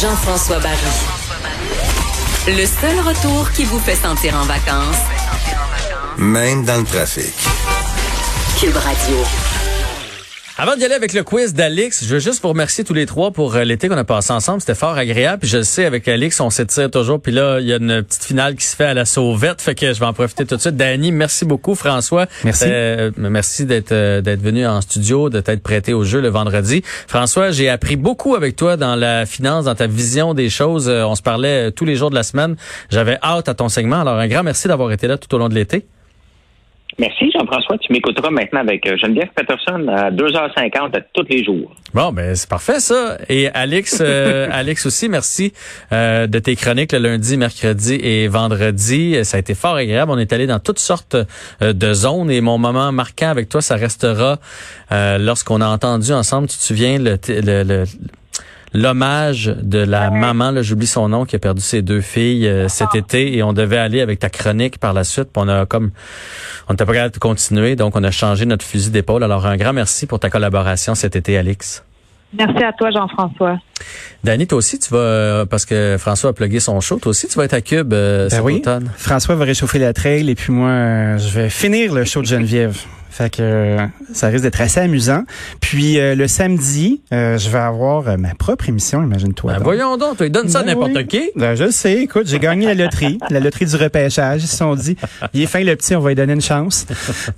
Jean-François Barry. Le seul retour qui vous fait sentir en vacances, Même dans le trafic. Cube Radio. Avant d'y aller avec le quiz d'Alix, je veux juste vous remercier tous les trois pour euh, l'été qu'on a passé ensemble. C'était fort agréable. Puis je le sais, avec Alix, on s'étire toujours. Puis là, il y a une petite finale qui se fait à la sauvette. Fait que je vais en profiter tout de suite. Danny, merci beaucoup. François, Merci. euh, merci d'être euh, d'être venu en studio, de t'être prêté au jeu le vendredi. François, j'ai appris beaucoup avec toi dans la finance, dans ta vision des choses. Euh, on se parlait tous les jours de la semaine. J'avais hâte à ton segment. Alors, un grand merci d'avoir été là tout au long de l'été. Merci Jean-François. Tu m'écouteras maintenant avec euh, Geneviève Peterson à 2h50 à tous les jours. Bon, ben c'est parfait ça. Et Alex, euh, Alex aussi, merci euh, de tes chroniques le lundi, mercredi et vendredi. Ça a été fort agréable. On est allé dans toutes sortes euh, de zones et mon moment marquant avec toi, ça restera euh, lorsqu'on a entendu ensemble. Tu te souviens le, le- le- l'hommage de la maman, là, j'oublie son nom, qui a perdu ses deux filles euh, cet été et on devait aller avec ta chronique par la suite. Puis on a comme on n'était pas capable de continuer, donc on a changé notre fusil d'épaule. Alors un grand merci pour ta collaboration cet été, Alix. Merci à toi, Jean-François. Dani, toi aussi, tu vas, euh, parce que François a plugué son show, toi aussi, tu vas être à Cube euh, Ben cet oui. automne. François va réchauffer la trail et puis moi, euh, je vais finir le show de Geneviève. Fait que euh, ça risque d'être assez amusant. Puis euh, le samedi, euh, je vais avoir euh, ma propre émission, imagine-toi. Ben, donc. voyons donc, toi, donne ça à Ben n'importe oui. qui. Ben, je sais, écoute, j'ai gagné la loterie, la loterie du repêchage. Ils se sont dit, il est fin le petit, on va lui donner une chance.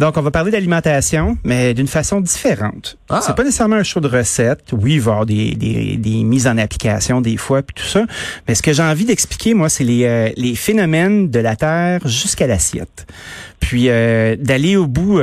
Donc, on va parler d'alimentation, mais d'une façon différente. Ah. C'est pas nécessairement un show de recettes. Oui, il va y avoir des, des, des mises en application des fois, puis tout ça. Mais ce que j'ai envie d'expliquer, moi, c'est les, euh, les phénomènes de la Terre jusqu'à l'assiette. Puis euh, d'aller au bout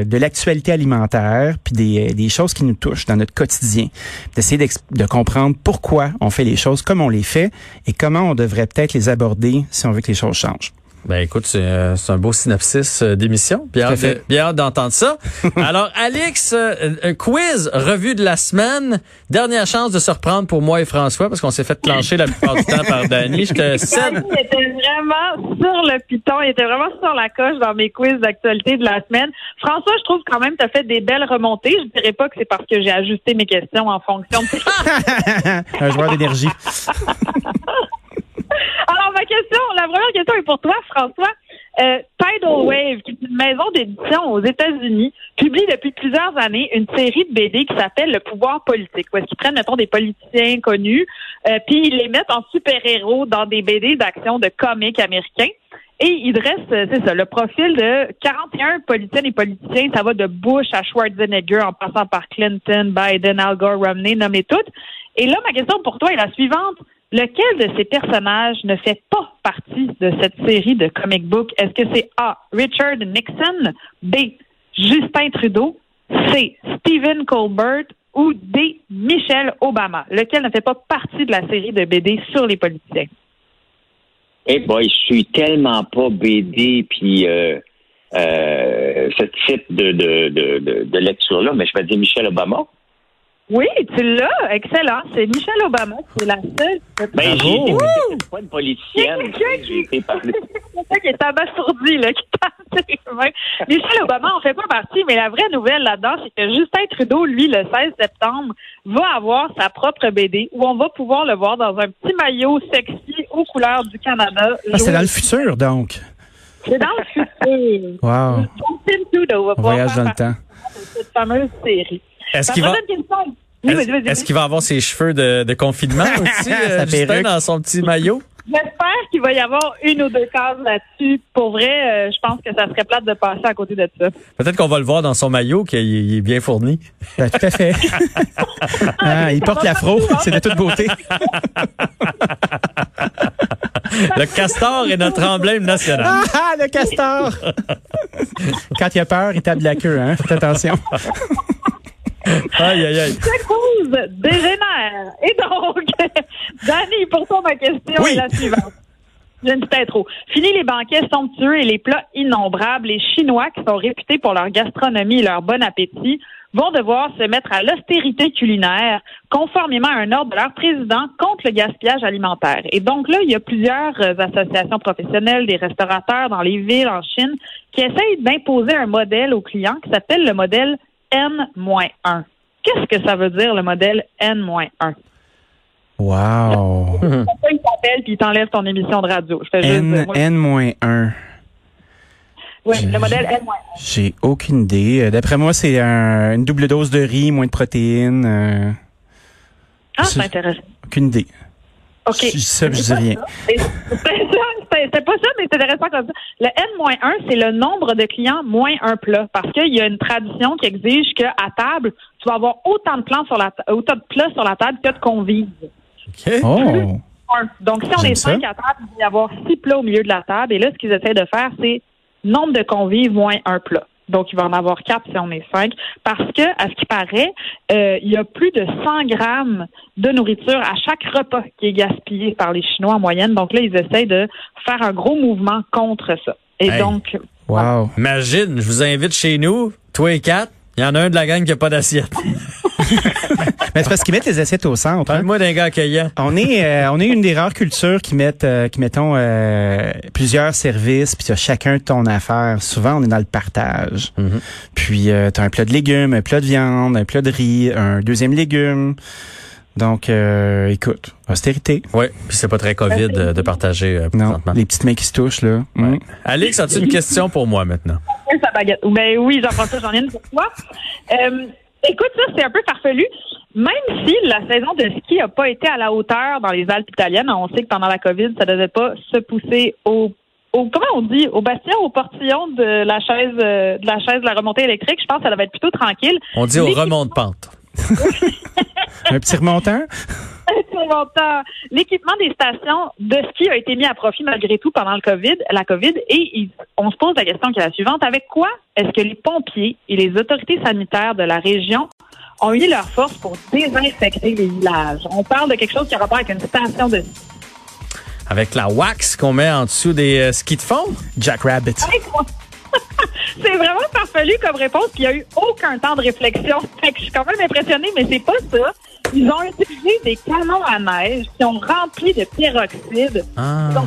euh, de l'actualité alimentaire, puis des, des choses qui nous touchent dans notre quotidien, d'essayer de comprendre pourquoi on fait les choses comme on les fait et comment on devrait peut-être les aborder si on veut que les choses changent. Ben écoute, c'est euh, c'est un beau synopsis euh, d'émission. Bien bien hâte d'entendre ça. Alors, Alex, euh, un quiz, revue de la semaine. Dernière chance de se reprendre pour moi et François, parce qu'on s'est fait clencher la plupart du temps par Dani. Je te cède. Dani était vraiment sur le piton, il était vraiment sur la coche dans mes quiz d'actualité de la semaine. François, je trouve quand même que tu as fait des belles remontées. Je dirais pas que c'est parce que j'ai ajusté mes questions en fonction de tes un joueur d'énergie. Ma première question est pour toi, François. Euh, Tidal Wave, qui est une maison d'édition aux États-Unis, publie depuis plusieurs années une série de BD qui s'appelle Le pouvoir politique, où est-ce qu'ils prennent, des politiciens connus, euh, puis ils les mettent en super-héros dans des BD d'action de comics américains. Et ils dressent, euh, c'est ça, le profil de 41 politiciennes et politiciens. Ça va de Bush à Schwarzenegger, en passant par Clinton, Biden, Al Gore, Romney, nommez toutes. Et là, ma question pour toi est la suivante. Lequel de ces personnages ne fait pas partie de cette série de comic book? Est-ce que c'est A. Richard Nixon, B. Justin Trudeau, C. Stephen Colbert ou D. Michelle Obama? Lequel ne fait pas partie de la série de BD sur les politiciens? Eh boy, je suis tellement pas BD puis euh, euh, ce type de, de, de, de lecture-là, mais je vais dire Michelle Obama. Oui, tu l'as. Excellent. C'est Michelle Obama. C'est la seule. Ben, j'ai été c'est pas une politicienne. Il y a quelqu'un J'ai été parler. C'est ça qui est abasourdi, là, qui tape ses mains. Michel Obama en fait pas partie, mais la vraie nouvelle là-dedans, c'est que Justin Trudeau, lui, le 16 septembre, va avoir sa propre BD où on va pouvoir le voir dans un petit maillot sexy aux couleurs du Canada. Ah, c'est dans le futur, donc. C'est dans le futur. Wow. Justin Trudeau va On pouvoir voyage faire dans le temps. cette fameuse série. Est-ce qu'il va, question. Oui, est-ce qu'il va avoir ses cheveux de, de confinement aussi, euh, Justin, dans son petit maillot? J'espère qu'il va y avoir une ou deux cases là-dessus. Pour vrai, euh, je pense que ça serait plate de passer à côté de ça. Peut-être qu'on va le voir dans son maillot, qu'il il est bien fourni. Ben, tout à fait. Ah, il porte l'afro, c'est de toute beauté. Le castor est notre emblème national. Ah, le castor! Quand il a peur, il tape de la queue, hein? Faites attention. Aïe, aïe, aïe. La cause dégénère. Et donc, Danny, pour toi, ma question Oui. est la suivante. Je ne sais trop. Fini les banquets somptueux et les plats innombrables. Les Chinois, qui sont réputés pour leur gastronomie et leur bon appétit, vont devoir se mettre à l'austérité culinaire, conformément à un ordre de leur président contre le gaspillage alimentaire. Et donc là, il y a plusieurs euh, associations professionnelles, des restaurateurs dans les villes en Chine, qui essayent d'imposer un modèle aux clients qui s'appelle le modèle N-1. Qu'est-ce que ça veut dire, le modèle N-1? Wow. Pourquoi il t'appelle puis il t'enlève ton émission de radio? Je fais juste N, dire, moi, N-1. oui, le modèle N-1. J'ai aucune idée. Euh, D'après moi, c'est un- une double dose de riz, moins de protéines. euh, Ah, c'est intéressant. aucune idée. Je dis ça, je dis rien. C'est pas ça, mais c'est intéressant comme ça. Le N-1, c'est le nombre de clients moins un plat. Parce qu'il y a une tradition qui exige qu'à table, tu vas avoir autant de plats sur la, ta- autant de plats sur la table que de convives. OK. Oh. Donc, si on est ça. cinq à table, il va y avoir six plats au milieu de la table. Et là, ce qu'ils essaient de faire, c'est nombre de convives moins un plat. Donc, il va en avoir quatre si on est cinq. Parce que, à ce qui paraît, euh, il y a plus de 100 grammes de nourriture à chaque repas qui est gaspillé par les Chinois en moyenne. Donc là, ils essayent de faire un gros mouvement contre ça. Et Hey. donc, Wow. Imagine, je vous invite chez nous, toi et quatre. Il y en a un de la gang qui a pas d'assiette. Mais c'est parce qu'ils mettent les assiettes au centre. hein. Parle-moi d'un gars accueillant. On est, euh, on est une des rares cultures qui mettent, euh, qui mettons euh, plusieurs services, puis tu as chacun ton affaire. Souvent, on est dans le partage. Mhm. Puis tu as un plat de légumes, un plat de viande, un plat de riz, un deuxième légume. Donc, euh, écoute, austérité. Oui, puis c'est pas très COVID de, de partager euh, Non, présentement. les petites mains qui se touchent là. Mm. Alex, as-tu une question pour moi maintenant? sa baguette. Ben oui, Jean-François, j'en ai une pour toi. Euh, écoute, ça, c'est un peu farfelu. Même si la saison de ski n'a pas été à la hauteur dans les Alpes italiennes, on sait que pendant la COVID, ça ne devait pas se pousser au, au comment on dit, au bastion, au portillon de la chaise euh, de la chaise de la remontée électrique. Je pense que ça devait être plutôt tranquille. On dit au remont de pente. Un petit remontant. L'équipement des stations de ski a été mis à profit malgré tout pendant le COVID, la COVID, et il- on se pose la question qui est la suivante. Avec quoi est-ce que les pompiers et les autorités sanitaires de la région ont uni leurs forces pour désinfecter les villages? On parle de quelque chose qui a rapport avec une station de ski. Avec la wax qu'on met en dessous des euh, skis de fond? Jack Rabbit. C'est vraiment farfelu comme réponse, puis il n'y a eu aucun temps de réflexion. Fait que je suis quand même impressionnée, mais c'est pas ça. Ils ont utilisé des canons à neige qui ont rempli de peroxyde. Ah. Donc,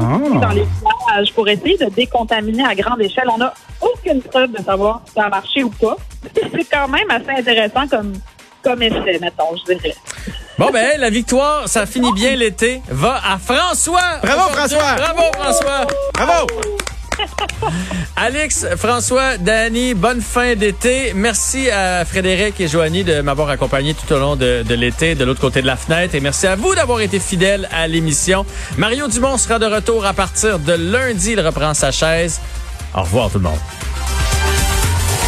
Oh. dans les villages pour essayer de décontaminer à grande échelle. On n'a aucune preuve de savoir si ça a marché ou pas. C'est quand même assez intéressant comme, comme essai, mettons, je dirais. Bon ben, la victoire, ça finit bien l'été. Va à François! Bravo. François! Bravo François! Bravo! Alex, François, Danny, bonne fin d'été. Merci à Frédéric et Joanie de m'avoir accompagné tout au long de, de l'été de l'autre côté de la fenêtre. Et merci à vous d'avoir été fidèles à l'émission. Mario Dumont sera de retour à partir de lundi. Il reprend sa chaise. Au revoir tout le monde.